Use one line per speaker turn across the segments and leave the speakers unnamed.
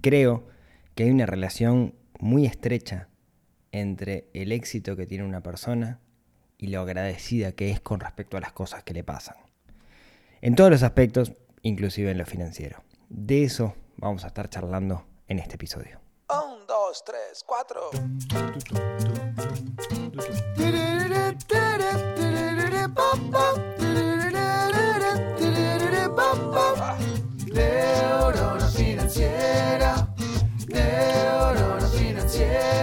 Creo que hay una relación muy estrecha entre el éxito que tiene una persona y lo agradecida que es con respecto a las cosas que le pasan. En todos los aspectos, inclusive en lo financiero. De eso vamos a estar charlando en este episodio.
Un, dos, tres, cuatro.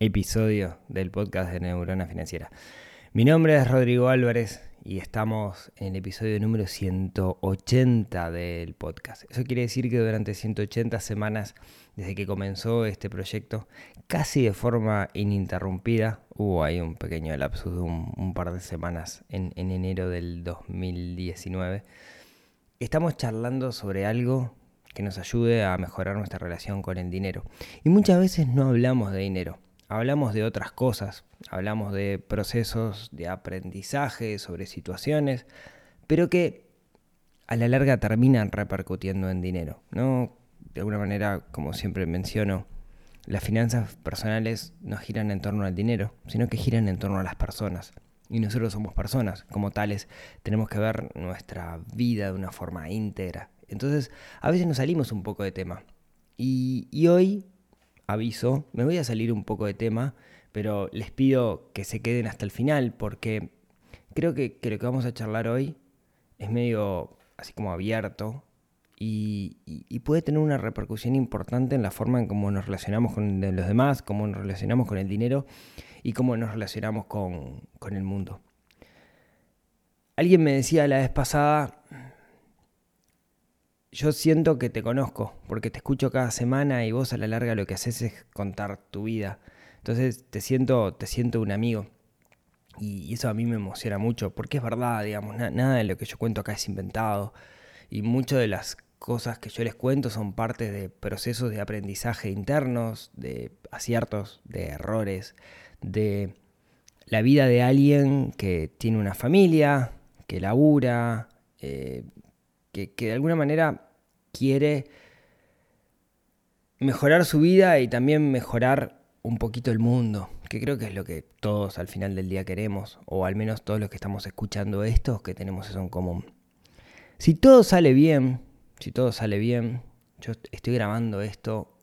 episodio del podcast de Neurona Financiera. Mi nombre es Rodrigo Álvarez y estamos en el episodio número 180 del podcast. Eso quiere decir que durante 180 semanas desde que comenzó este proyecto, casi de forma ininterrumpida, hubo ahí un pequeño lapsus de un, par de semanas en, en enero del 2019, estamos charlando sobre algo que nos ayude a mejorar nuestra relación con el dinero. Y muchas veces no hablamos de dinero, hablamos de otras cosas, hablamos de procesos de aprendizaje, sobre situaciones, pero que a la larga terminan repercutiendo en dinero. ¿no? De alguna manera, como siempre menciono, las finanzas personales no giran en torno al dinero, sino que giran en torno a las personas. Y nosotros somos personas, como tales, tenemos que ver nuestra vida de una forma íntegra. Entonces, a veces nos salimos un poco de tema. Y, y hoy aviso, me voy a salir un poco de tema, pero les pido que se queden hasta el final porque creo que, lo que vamos a charlar hoy es medio así como abierto y, y, y, puede tener una repercusión importante en la forma en cómo nos relacionamos con los demás, cómo nos relacionamos con el dinero y cómo nos relacionamos con, con el mundo. Alguien me decía la vez pasada, yo siento que te conozco, porque te escucho cada semana y vos a la larga lo que haces es contar tu vida. Entonces te siento, te siento un amigo. Y eso a mí me emociona mucho, porque es verdad, digamos, na nada de lo que yo cuento acá es inventado. Y muchas de las cosas que yo les cuento son parte de procesos de aprendizaje internos, de aciertos, de errores, de la vida de alguien que tiene una familia, que labura, eh, que, de alguna manera quiere mejorar su vida y también mejorar un poquito el mundo, que creo que es lo que todos al final del día queremos, o al menos todos los que estamos escuchando esto, que tenemos eso en común. Si todo sale bien, si todo sale bien, yo estoy grabando esto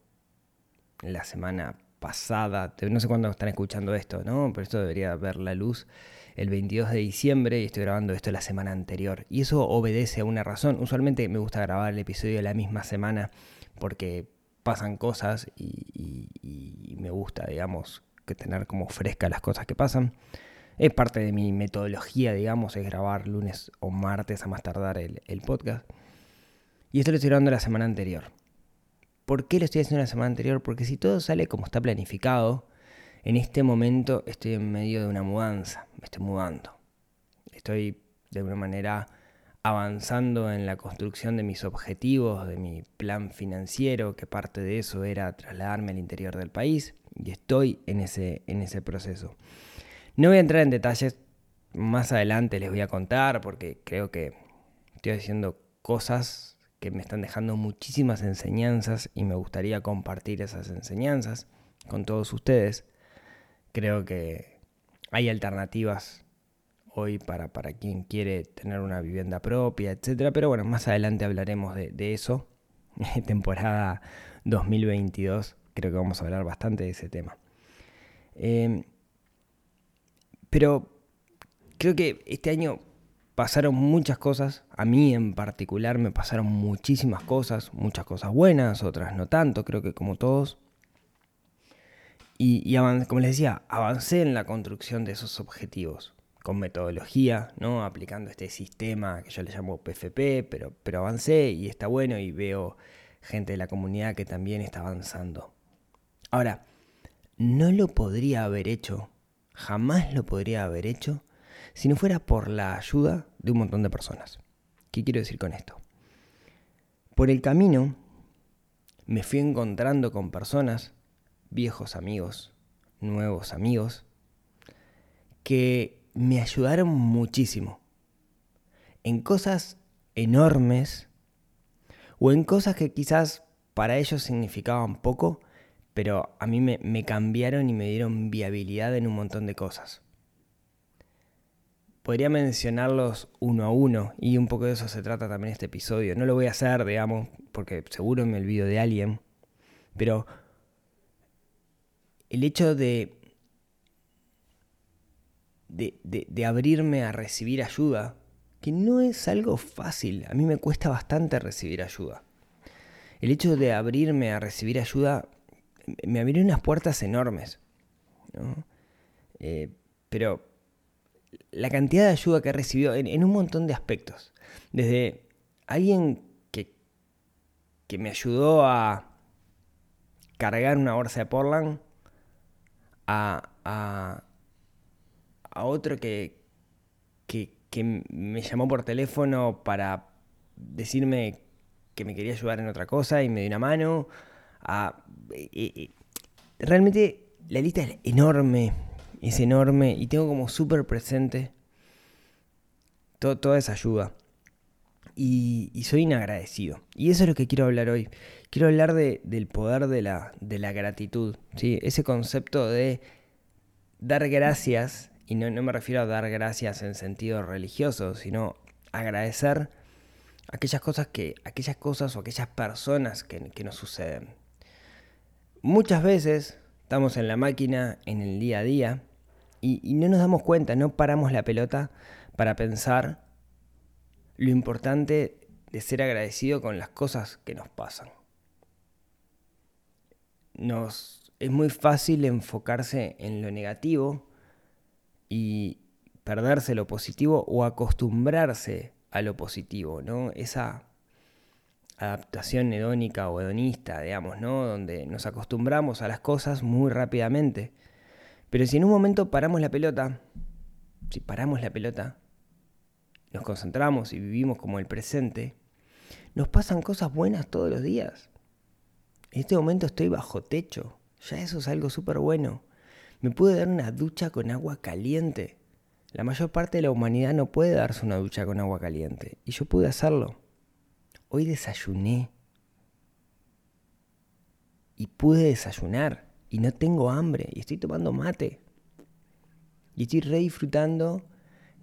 la semana pasada, no sé cuándo están escuchando esto, ¿no? Pero esto debería ver la luz el 22 de diciembre y estoy grabando esto la semana anterior. Y eso obedece a una razón. Usualmente me gusta grabar el episodio la misma semana porque pasan cosas y, y, y me gusta, digamos, que tener como fresca las cosas que pasan. Es parte de mi metodología, digamos, es grabar lunes o martes a más tardar el, el podcast. Y esto lo estoy grabando la semana anterior. ¿Por qué lo estoy haciendo la semana anterior? Porque si todo sale como está planificado, en este momento estoy en medio de una mudanza, me estoy mudando. Estoy de alguna manera avanzando en la construcción de mis objetivos, de mi plan financiero, que parte de eso era trasladarme al interior del país, y estoy en ese, en ese proceso. No voy a entrar en detalles, más adelante les voy a contar, porque creo que estoy haciendo cosas que me están dejando muchísimas enseñanzas y me gustaría compartir esas enseñanzas con todos ustedes. Creo que hay alternativas hoy para, para quien quiere tener una vivienda propia, etcétera. Pero bueno, más adelante hablaremos de, eso. Temporada 2022, creo que vamos a hablar bastante de ese tema. Eh, pero creo que este año pasaron muchas cosas, a mí en particular me pasaron muchísimas cosas, muchas cosas buenas, otras no tanto, creo que como todos. Y, como les decía, avancé en la construcción de esos objetivos con metodología, ¿no? aplicando este sistema que yo le llamo PFP, pero, pero avancé y está bueno y veo gente de la comunidad que también está avanzando. Ahora, no lo podría haber hecho, jamás lo podría haber hecho, si no fuera por la ayuda de un montón de personas. ¿Qué quiero decir con esto? Por el camino me fui encontrando con personas, viejos amigos, nuevos amigos, que me ayudaron muchísimo en cosas enormes o en cosas que quizás para ellos significaban poco, pero a mí me, cambiaron y me dieron viabilidad en un montón de cosas. Podría mencionarlos uno a uno y un poco de eso se trata también este episodio. No lo voy a hacer, digamos, porque seguro me olvido de alguien, pero el hecho de, de, abrirme a recibir ayuda, que no es algo fácil, a mí me cuesta bastante recibir ayuda. El hecho de abrirme a recibir ayuda me abrió unas puertas enormes. ¿no? Eh, pero la cantidad de ayuda que he recibido en, en, un montón de aspectos. Desde alguien que, que me ayudó a cargar una bolsa de Portland, a, a, a otro que, que, que me llamó por teléfono para decirme que me quería ayudar en otra cosa y me dio una mano. A, realmente la lista es enorme, es enorme y tengo como súper presente todo, toda esa ayuda. Y, soy inagradecido. Y eso es lo que quiero hablar hoy. Quiero hablar de, del poder de la, de la gratitud. ¿sí? Ese concepto de dar gracias, y no, no me refiero a dar gracias en sentido religioso, sino agradecer aquellas cosas que aquellas cosas o aquellas personas que, que, nos suceden muchas veces estamos en la máquina en el día a día y, no nos damos cuenta no paramos la pelota para pensar lo importante de ser agradecido con las cosas que nos pasan nos es muy fácil enfocarse en lo negativo y perderse lo positivo o acostumbrarse a lo positivo, ¿no? Esa adaptación hedónica o hedonista, digamos, ¿no? Donde nos acostumbramos a las cosas muy rápidamente. Pero si en un momento paramos la pelota, si paramos la pelota, nos concentramos y vivimos como el presente, nos pasan cosas buenas todos los días. En este momento estoy bajo techo, ya eso es algo súper bueno. Me pude dar una ducha con agua caliente. La mayor parte de la humanidad no puede darse una ducha con agua caliente. Y yo pude hacerlo. Hoy desayuné. Y pude desayunar. Y no tengo hambre. Y estoy tomando mate. Y estoy re disfrutando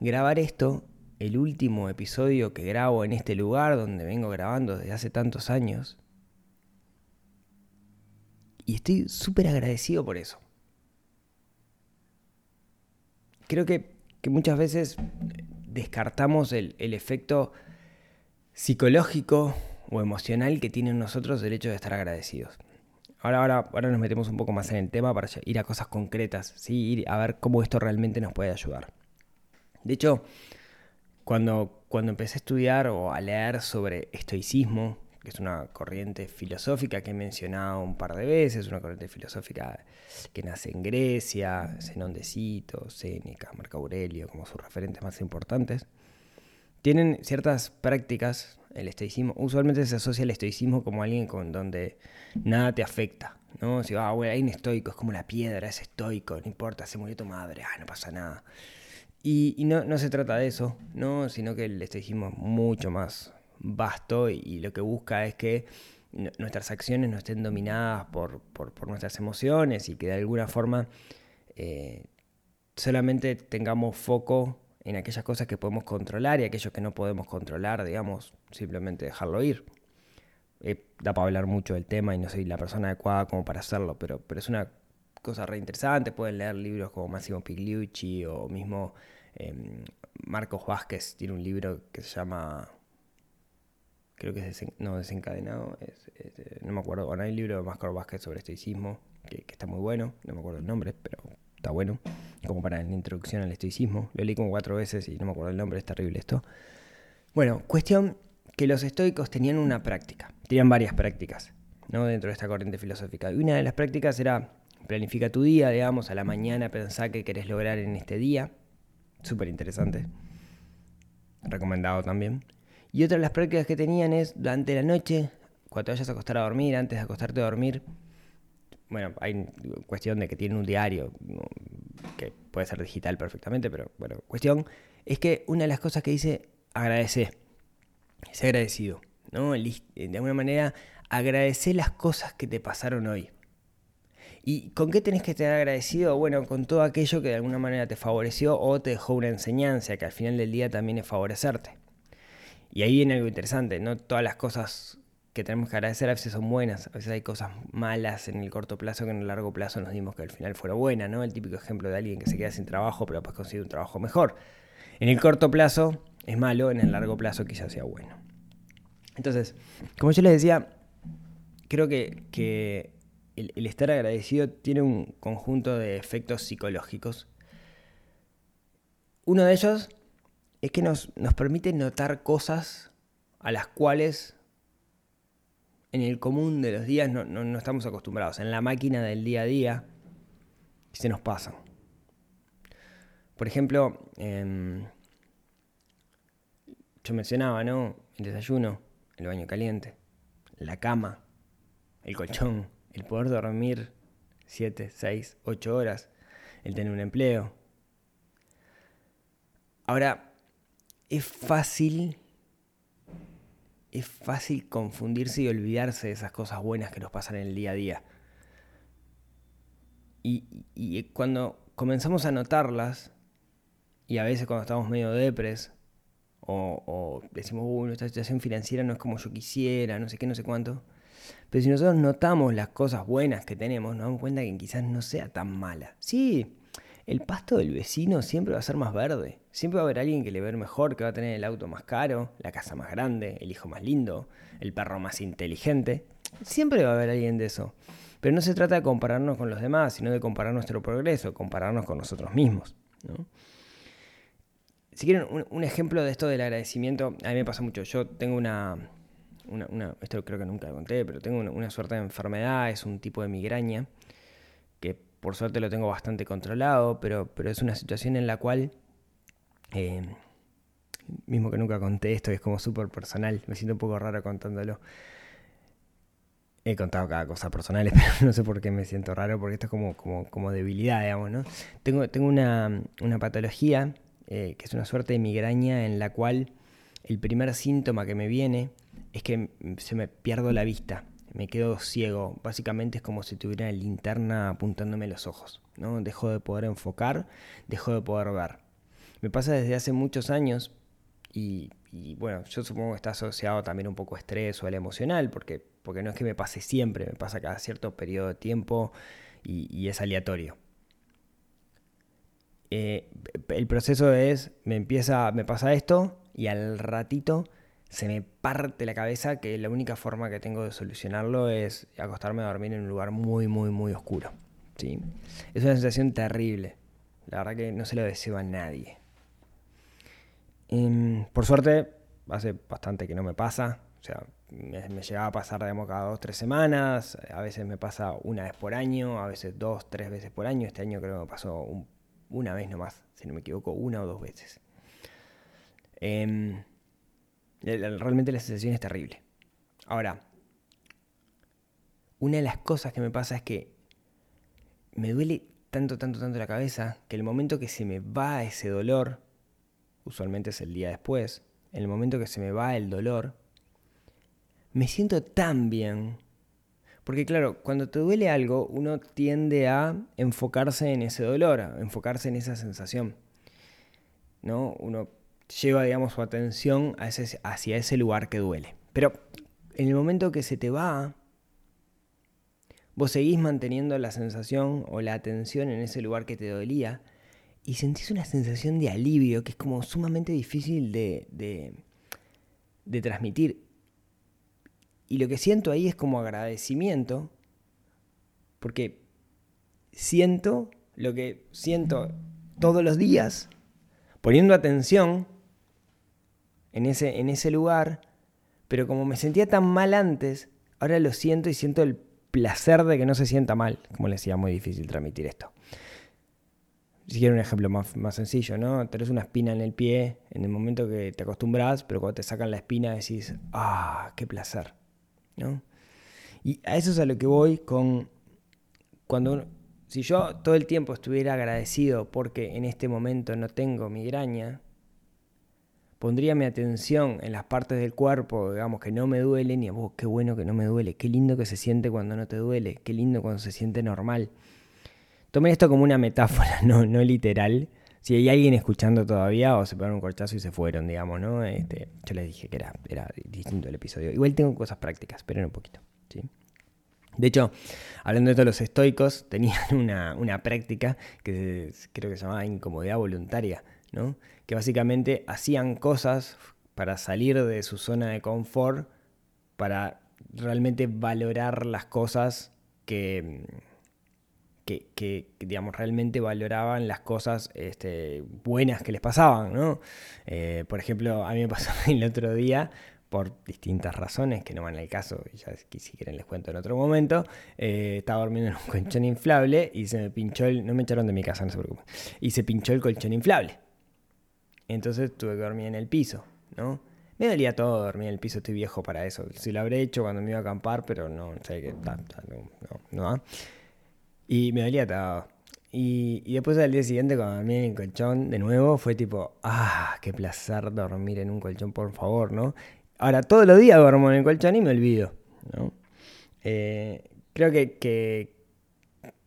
grabar esto. El último episodio que grabo en este lugar donde vengo grabando desde hace tantos años. Y estoy súper agradecido por eso. Creo que que muchas veces descartamos el, el, efecto psicológico o emocional que tiene en nosotros el hecho de estar agradecidos. Ahora, ahora, ahora nos metemos un poco más en el tema para ir a cosas concretas, ¿sí? ir a ver cómo esto realmente nos puede ayudar. De hecho, cuando, cuando empecé a estudiar o a leer sobre estoicismo, que es una corriente filosófica que he mencionado un par de veces, una corriente filosófica que nace en Grecia, Zenón de Cito, Séneca, Marco Aurelio, como sus referentes más importantes. Tienen ciertas prácticas, el estoicismo, usualmente se asocia al estoicismo como alguien con donde nada te afecta, ¿no? Si, ah, bueno, hay un estoico, es como la piedra, es estoico, no importa, se murió tu madre, ah, no pasa nada. Y, no, no se trata de eso, ¿no? Sino que el estoicismo es mucho más vasto y, lo que busca es que nuestras acciones no estén dominadas por, por, por, nuestras emociones y que de alguna forma eh, solamente tengamos foco en aquellas cosas que podemos controlar y aquellos que no podemos controlar, digamos, simplemente dejarlo ir. Eh, da para hablar mucho del tema y no soy la persona adecuada como para hacerlo, pero, pero es una cosa re interesante. Pueden leer libros como Massimo Pigliucci o mismo eh, Marcos Vázquez tiene un libro que se llama creo que es no, desencadenado, es, es, eh, no me acuerdo, bueno, hay un libro de Máscar Vázquez sobre estoicismo, que, que, está muy bueno, no me acuerdo el nombre, pero está bueno, como para la introducción al estoicismo, lo leí como cuatro veces y no me acuerdo el nombre, es terrible esto. Bueno, cuestión que los estoicos tenían una práctica, tenían varias prácticas, ¿no? dentro de esta corriente filosófica. Y una de las prácticas era planifica tu día, digamos, a la mañana pensá qué querés lograr en este día. Súper interesante. Recomendado también. Y otra de las prácticas que tenían es durante la noche, cuando te vayas a acostar a dormir, antes de acostarte a dormir, bueno, hay cuestión de que tienen un diario, que puede ser digital perfectamente, pero bueno, cuestión es que una de las cosas que dice, agradece, sé agradecido, ¿no? De alguna manera, agradece las cosas que te pasaron hoy. ¿Y con qué tenés que estar agradecido? Bueno, con todo aquello que de alguna manera te favoreció o te dejó una enseñanza, que al final del día también es favorecerte. Y ahí viene algo interesante, no todas las cosas que tenemos que agradecer a veces son buenas, a veces hay cosas malas en el corto plazo que en el largo plazo nos dimos que al final fuera buena, ¿no? El típico ejemplo de alguien que se queda sin trabajo pero después consigue un trabajo mejor. En el corto plazo es malo, en el largo plazo quizás sea bueno. Entonces, como yo les decía, creo que, el, estar agradecido tiene un conjunto de efectos psicológicos. Uno de ellos es que nos, nos permite notar cosas a las cuales en el común de los días no, estamos acostumbrados. En la máquina del día a día se nos pasan. Por ejemplo, em, yo mencionaba, ¿no? El desayuno, el baño caliente, la cama, el colchón, el poder dormir 7, 6, 8 horas, el tener un empleo. Ahora, es fácil es fácil confundirse y olvidarse de esas cosas buenas que nos pasan en el día a día. Y, cuando comenzamos a notarlas, y a veces cuando estamos medio depres, o, o decimos, uy, nuestra situación financiera no es como yo quisiera, no sé qué, no sé cuánto. Pero si nosotros notamos las cosas buenas que tenemos, nos damos cuenta que quizás no sea tan mala. Sí, el pasto del vecino siempre va a ser más verde. Siempre va a haber alguien que le ve mejor, que va a tener el auto más caro, la casa más grande, el hijo más lindo, el perro más inteligente. Siempre va a haber alguien de eso. Pero no se trata de compararnos con los demás, sino de comparar nuestro progreso, compararnos con nosotros mismos. Si quieren un, ejemplo de esto del agradecimiento, a mí me pasa mucho. Yo tengo una, esto creo que nunca conté, pero tengo una, una suerte de enfermedad, es un tipo de migraña, que por suerte lo tengo bastante controlado, pero, pero es una situación en la cual, eh, mismo que nunca conté esto, es como súper personal, me siento un poco raro contándolo. He contado cada cosa personal, pero no sé por qué me siento raro, porque esto es como, como, como debilidad, digamos, ¿no? Tengo, tengo una, patología eh, que es una suerte de migraña en la cual el primer síntoma que me viene es que se me pierdo la vista me quedo ciego. Básicamente es como si tuviera linterna apuntándome los ojos. ¿no? Dejo de poder enfocar, dejo de poder ver. Me pasa desde hace muchos años y, bueno, yo supongo que está asociado también un poco a estrés o al emocional, porque, porque no es que me pase siempre, me pasa cada cierto periodo de tiempo y, es aleatorio. Eh, el proceso es, me empieza, me pasa esto y al ratito se me parte la cabeza que la única forma que tengo de solucionarlo es acostarme a dormir en un lugar muy, muy, muy oscuro. ¿sí? Es una sensación terrible. La verdad que no se lo deseo a nadie. Em, por suerte, hace bastante que no me pasa. O sea, me, llegaba a pasar de cada dos, tres semanas. A veces me pasa una vez por año, a veces dos, tres veces por año. Este año creo que me pasó una vez nomás, si no me equivoco, una o dos veces. Eh, Realmente la sensación es terrible. Ahora, una de las cosas que me pasa es que me duele tanto, tanto, tanto la cabeza que el momento que se me va ese dolor, usualmente es el día después, en el momento que se me va el dolor, me siento tan bien. Porque claro, cuando te duele algo, uno tiende a enfocarse en ese dolor, a enfocarse en esa sensación. ¿No? Uno lleva, digamos, su atención hacia ese lugar que duele. Pero en el momento que se te va, vos seguís manteniendo la sensación o la atención en ese lugar que te dolía y sentís una sensación de alivio que es como sumamente difícil de, de transmitir. Y lo que siento ahí es como agradecimiento, porque siento lo que siento todos los días, poniendo atención en ese, en ese lugar, pero como me sentía tan mal antes, ahora lo siento y siento el placer de que no se sienta mal. Como les decía, muy difícil transmitir esto. Si quiero un ejemplo más, más sencillo, ¿no? Tenés una espina en el pie en el momento que te acostumbras, pero cuando te sacan la espina decís, ah, qué placer, ¿no? Y a eso es a lo que voy con cuando si yo todo el tiempo estuviera agradecido porque en este momento no tengo migraña, pondría mi atención en las partes del cuerpo, digamos, que no me duelen y, oh, qué bueno que no me duele, qué lindo que se siente cuando no te duele, qué lindo cuando se siente normal. Tomen esto como una metáfora, no, no literal. Si hay alguien escuchando todavía o se pegaron un corchazo y se fueron, digamos, ¿no? Este, yo les dije que era, era distinto el episodio. Igual tengo cosas prácticas, esperen un poquito. ¿sí? De hecho, hablando de todos los estoicos, tenían una, una práctica que creo que se llamaba incomodidad voluntaria, ¿no? Que básicamente hacían cosas para salir de su zona de confort, para realmente valorar las cosas que, que, digamos, realmente valoraban las cosas este, buenas que les pasaban, ¿no? Eh, por ejemplo, a mí me pasó el otro día, por distintas razones que no van al caso, ya si quieren les cuento en otro momento, eh, estaba durmiendo en un colchón inflable y se me pinchó el, no me echaron de mi casa, no se preocupen, y se pinchó el colchón inflable. Entonces tuve que dormir en el piso, ¿no? Me dolía todo dormir en el piso, estoy viejo para eso. Si lo habré hecho cuando me iba a acampar, pero no sé qué, no, no, no, Y me dolía todo. Y, y, después al día siguiente, cuando dormí en el colchón de nuevo, fue tipo, ah, qué placer dormir en un colchón, por favor, ¿no? Ahora, todos los días duermo en el colchón y me olvido, ¿no? Eh, creo que, que,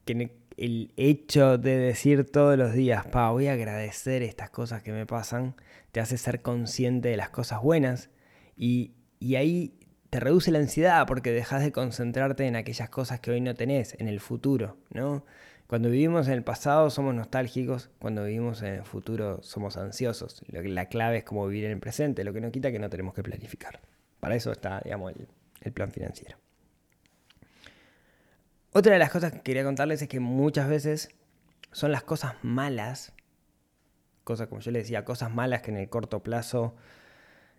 que el hecho de decir todos los días, pa, voy a agradecer estas cosas que me pasan, te hace ser consciente de las cosas buenas y, ahí te reduce la ansiedad porque dejas de concentrarte en aquellas cosas que hoy no tenés, en el futuro, ¿no? Cuando vivimos en el pasado somos nostálgicos, cuando vivimos en el futuro somos ansiosos. La clave es cómo vivir en el presente, lo que no quita que no tenemos que planificar. Para eso está, digamos, el plan financiero. Otra de las cosas que quería contarles es que muchas veces son las cosas malas, cosas como yo les decía, cosas malas que en el corto plazo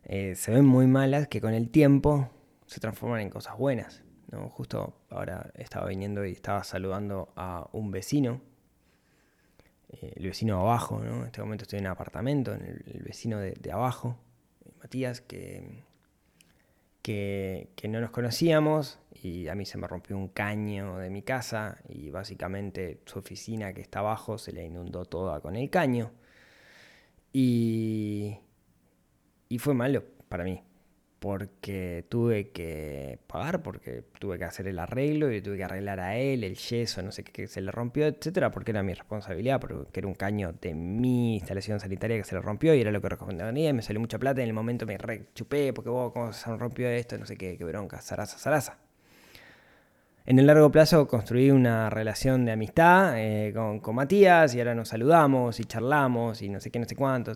eh, se ven muy malas, que con el tiempo se transforman en cosas buenas. ¿no? Justo ahora estaba viniendo y estaba saludando a un vecino, eh, el vecino de abajo, ¿no? en este momento estoy en un apartamento, en el, vecino de, abajo, Matías, que, que, no nos conocíamos y a mí se me rompió un caño de mi casa y básicamente su oficina que está abajo se le inundó toda con el caño. Y, y fue malo para mí, porque tuve que pagar, porque tuve que hacer el arreglo y tuve que arreglar a él, el yeso, no sé qué, se le rompió, etcétera, porque era mi responsabilidad, porque era un caño de mi instalación sanitaria que se le rompió y era lo que recomendaba y me salió mucha plata y en el momento me rechupé, porque vos, ¿cómo se rompió esto? No sé qué, qué bronca, zaraza, zaraza. En el largo plazo construí una relación de amistad eh, con, Matías y ahora nos saludamos y charlamos y no sé qué, no sé cuánto,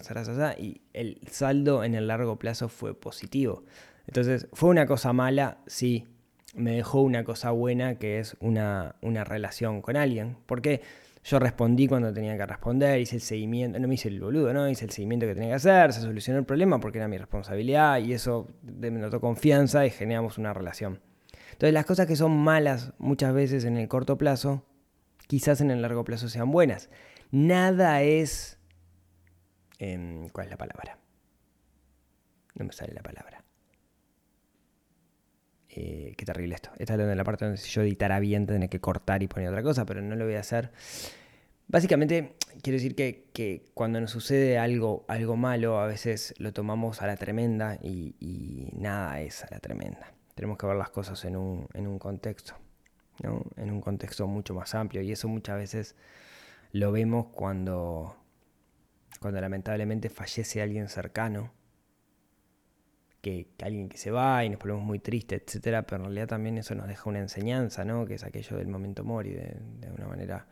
y el saldo en el largo plazo fue positivo. Entonces, ¿fue una cosa mala? Sí, me dejó una cosa buena que es una, una relación con alguien. Porque yo respondí cuando tenía que responder, hice el seguimiento, no me hice el boludo, ¿no? Hice el seguimiento que tenía que hacer, se solucionó el problema porque era mi responsabilidad y eso me notó confianza y generamos una relación. Entonces las cosas que son malas muchas veces en el corto plazo, quizás en el largo plazo sean buenas. Nada es... Em, ¿Cuál es la palabra? No me sale la palabra. Eh, qué terrible esto. Esta es la parte donde si yo editara bien tendría que cortar y poner otra cosa, pero no lo voy a hacer. Básicamente, quiero decir que, cuando nos sucede algo, algo malo, a veces lo tomamos a la tremenda y nada es a la tremenda tenemos que ver las cosas en un, en un contexto, ¿no? en un contexto mucho más amplio. Y eso muchas veces lo vemos cuando, cuando lamentablemente fallece alguien cercano, que, alguien que se va y nos ponemos muy tristes, etcétera, pero en realidad también eso nos deja una enseñanza, ¿no? que es aquello del momento mori, de, de una manera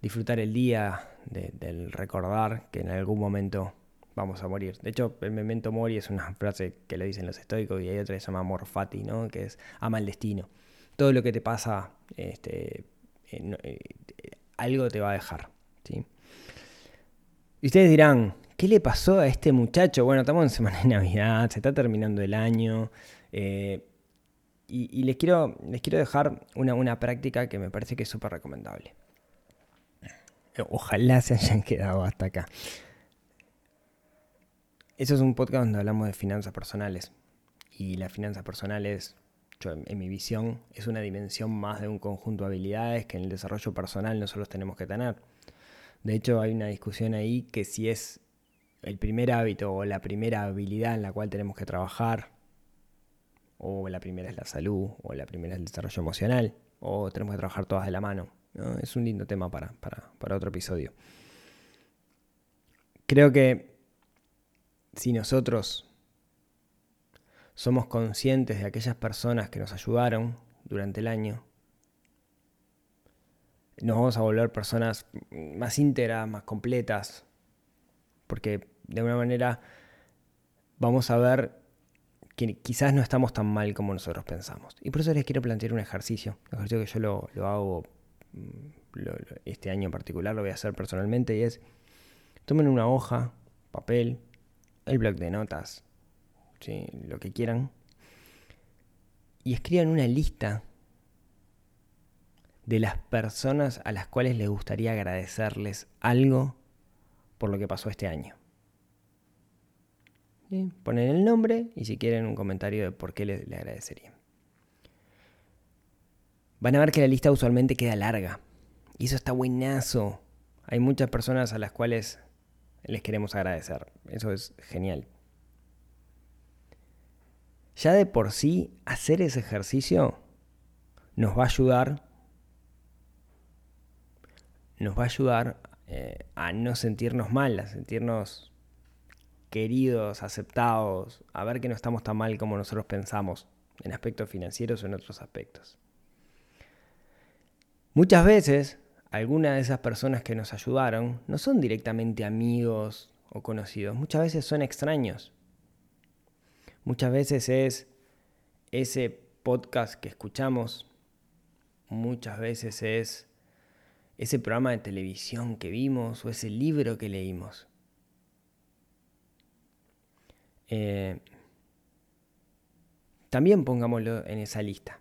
disfrutar el día, del recordar que en algún momento vamos a morir. De hecho, el memento mori es una frase que le dicen los estoicos y hay otra que se llama morfati, ¿no? que es ama el destino. Todo lo que te pasa, este, eh, eh, algo te va a dejar. ¿sí? Y ustedes dirán, ¿qué le pasó a este muchacho? Bueno, estamos en semana de Navidad, se está terminando el año. Eh, y, les, quiero, les quiero dejar una, una práctica que me parece que es súper recomendable. Ojalá se hayan quedado hasta acá. Eso es un podcast donde hablamos de finanzas personales. Y las finanzas personales, en, mi visión, es una dimensión más de un conjunto de habilidades que en el desarrollo personal nosotros tenemos que tener. De hecho, hay una discusión ahí que si es el primer hábito o la primera habilidad en la cual tenemos que trabajar, o la primera es la salud, o la primera es el desarrollo emocional, o tenemos que trabajar todas de la mano. Es un lindo tema para, para otro episodio. Creo que si nosotros somos conscientes de aquellas personas que nos ayudaron durante el año, nos vamos a volver personas más íntegras, más completas, porque de alguna manera vamos a ver que quizás no estamos tan mal como nosotros pensamos. Y por eso les quiero plantear un ejercicio, un ejercicio que yo lo, hago mm, este año en particular, lo voy a hacer personalmente, y es, tomen una hoja, papel, el blog de notas, lo que quieran, y escriban una lista de las personas a las cuales les gustaría agradecerles algo por lo que pasó este año. Ponen el nombre y si quieren un comentario de por qué le, le agradecerían. Van a ver que la lista usualmente queda larga. Y eso está buenazo. Hay muchas personas a las cuales les queremos agradecer. Eso es genial. Ya de por sí, hacer ese ejercicio nos va a ayudar. Nos va a ayudar eh, a no sentirnos mal, a sentirnos queridos, aceptados, a ver que no estamos tan mal como nosotros pensamos en aspectos financieros o en otros aspectos. Muchas veces algunas de esas personas que nos ayudaron no son directamente amigos o conocidos, muchas veces son extraños. Muchas veces es ese podcast que escuchamos, muchas veces es ese programa de televisión que vimos o ese libro que leímos. Eh, también pongámoslo en esa lista.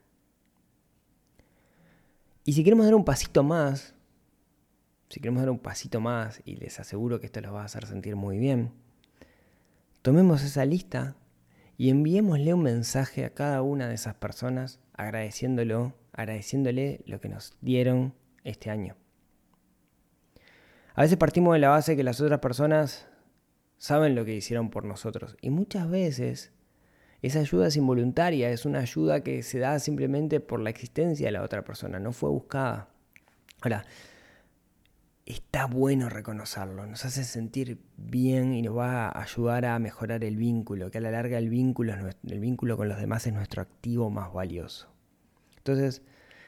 Y si queremos dar un pasito más, si queremos dar un pasito más, y les aseguro que esto los va a hacer sentir muy bien, tomemos esa lista y enviémosle un mensaje a cada una de esas personas agradeciéndolo, agradeciéndole lo que nos dieron este año. A veces partimos de la base que las otras personas saben lo que hicieron por nosotros y muchas veces esa ayuda es involuntaria, es una ayuda que se da simplemente por la existencia de la otra persona, no fue buscada. Ahora, está bueno reconocerlo, nos hace sentir bien y nos va a ayudar a mejorar el vínculo, que a la larga el vínculo, el vínculo con los demás es nuestro activo más valioso. Entonces,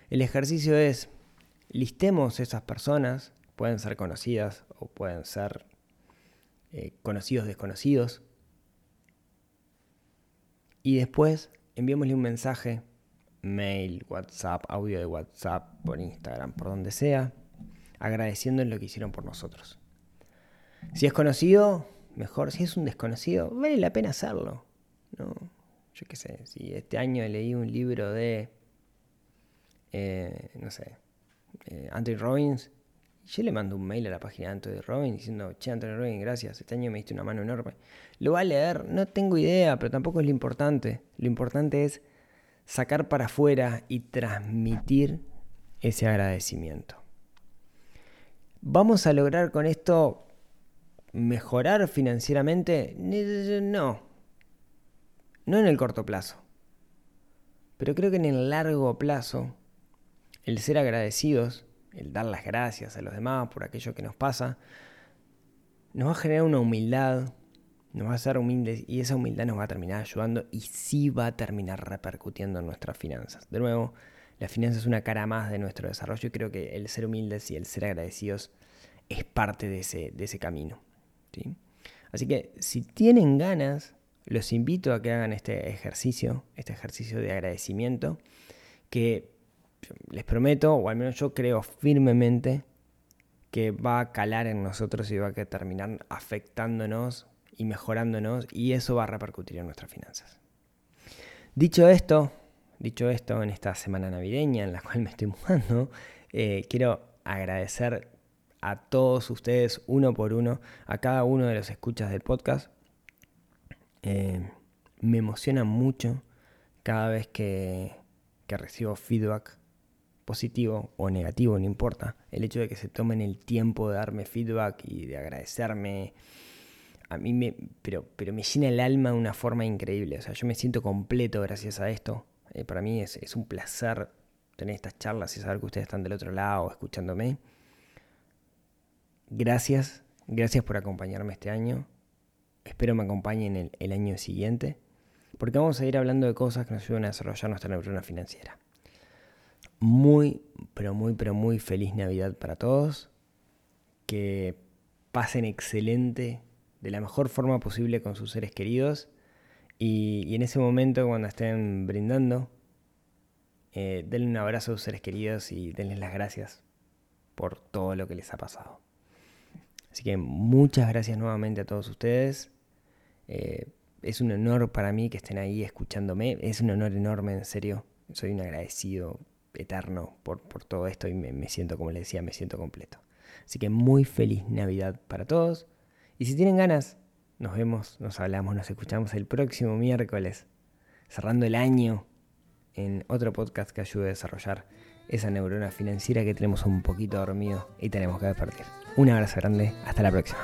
el ejercicio es, listemos esas personas, pueden ser conocidas o pueden ser eh, conocidos desconocidos, y después enviémosle un mensaje, mail, WhatsApp, audio de WhatsApp, por Instagram, por donde sea, agradeciendo lo que hicieron por nosotros. Si es conocido, mejor. Si es un desconocido, vale la pena hacerlo. ¿no? Yo qué sé, si este año leí un libro de, eh, no sé, eh, Anthony Robbins, yo le mando un mail a la página de Anthony Robbins diciendo, che, Anthony Robbins, gracias, este año me diste una mano enorme. Lo va a leer, no tengo idea, pero tampoco es lo importante. Lo importante es sacar para afuera y transmitir ese agradecimiento. ¿Vamos a lograr con esto mejorar financieramente? No. No en el corto plazo. Pero creo que en el largo plazo, el ser agradecidos, el dar las gracias a los demás por aquello que nos pasa, nos va a generar una humildad, nos va a hacer humildes y esa humildad nos va a terminar ayudando y sí va a terminar repercutiendo en nuestras finanzas. De nuevo, la finanza es una cara más de nuestro desarrollo y creo que el ser humildes y el ser agradecidos es parte de ese, de ese camino. ¿sí? Así que si tienen ganas, los invito a que hagan este ejercicio, este ejercicio de agradecimiento, que les prometo, o al menos yo creo firmemente, que va a calar en nosotros y va a terminar afectándonos y mejorándonos y eso va a repercutir en nuestras finanzas. Dicho esto, dicho esto, en esta semana navideña en la cual me estoy mudando, eh, quiero agradecer a todos ustedes, uno por uno, a cada uno de los escuchas del podcast. Eh, me emociona mucho cada vez que, que recibo feedback positivo o negativo, no importa. El hecho de que se tomen el tiempo de darme feedback y de agradecerme, a mí me, pero, pero me llena el alma de una forma increíble. O sea, yo me siento completo gracias a esto. Eh, para mí es, un placer tener estas charlas y saber que ustedes están del otro lado escuchándome. Gracias, gracias por acompañarme este año. Espero me acompañen el, el año siguiente, porque vamos a ir hablando de cosas que nos ayuden a desarrollar nuestra neurona financiera. Muy, pero muy, pero muy feliz Navidad para todos. Que pasen excelente, de la mejor forma posible con sus seres queridos. Y, en ese momento, cuando estén brindando, eh, denle un abrazo a sus seres queridos y denles las gracias por todo lo que les ha pasado. Así que muchas gracias nuevamente a todos ustedes. Eh, es un honor para mí que estén ahí escuchándome. Es un honor enorme, en serio. Soy un agradecido eterno por, por todo esto y me, me, siento, como les decía, me siento completo. Así que muy feliz Navidad para todos. Y si tienen ganas, nos vemos, nos hablamos, nos escuchamos el próximo miércoles, cerrando el año en otro podcast que ayude a desarrollar esa neurona financiera que tenemos un poquito dormido y tenemos que despertar. Un abrazo grande, hasta la próxima.